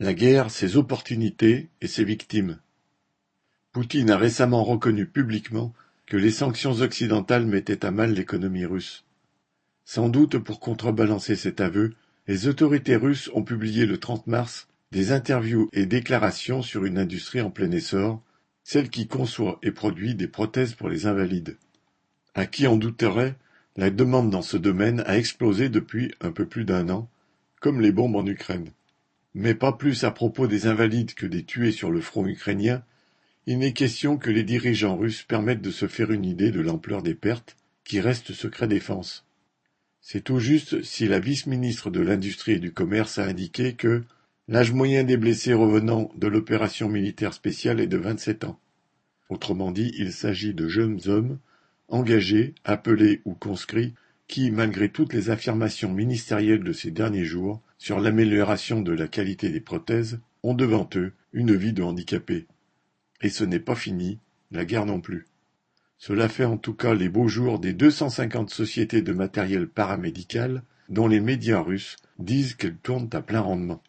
La guerre, ses opportunités et ses victimes. Poutine a récemment reconnu publiquement que les sanctions occidentales mettaient à mal l'économie russe. Sans doute pour contrebalancer cet aveu, les autorités russes ont publié le 30 mars des interviews et déclarations sur une industrie en plein essor, celle qui conçoit et produit des prothèses pour les invalides. À qui en douterait, la demande dans ce domaine a explosé depuis un peu plus d'un an, comme les bombes en Ukraine. Mais pas plus à propos des invalides que des tués sur le front ukrainien, il n'est question que les dirigeants russes permettent de se faire une idée de l'ampleur des pertes, qui restent secret défense. C'est tout juste si la vice-ministre de l'Industrie et du Commerce a indiqué que l'âge moyen des blessés revenant de l'opération militaire spéciale est de 27 ans. Autrement dit, il s'agit de jeunes hommes, engagés, appelés ou conscrits, qui, malgré toutes les affirmations ministérielles de ces derniers jours sur l'amélioration de la qualité des prothèses, ont devant eux une vie de handicapés. Et ce n'est pas fini, la guerre non plus. Cela fait en tout cas les beaux jours des 250 sociétés de matériel paramédical dont les médias russes disent qu'elles tournent à plein rendement.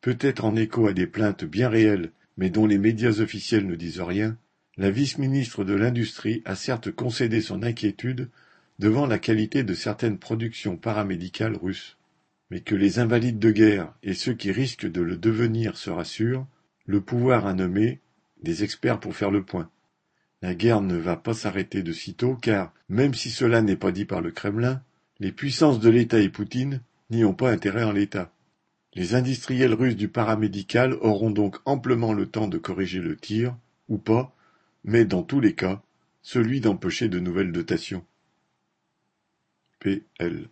Peut-être en écho à des plaintes bien réelles, mais dont les médias officiels ne disent rien, la vice-ministre de l'Industrie a certes concédé son inquiétude devant la qualité de certaines productions paramédicales russes. Mais que les invalides de guerre et ceux qui risquent de le devenir se rassurent, le pouvoir a nommé des experts pour faire le point. La guerre ne va pas s'arrêter de sitôt car, même si cela n'est pas dit par le Kremlin, les puissances de l'État et Poutine n'y ont pas intérêt en l'État. Les industriels russes du paramédical auront donc amplement le temps de corriger le tir, ou pas, mais dans tous les cas, celui d'empocher de nouvelles dotations. P.L.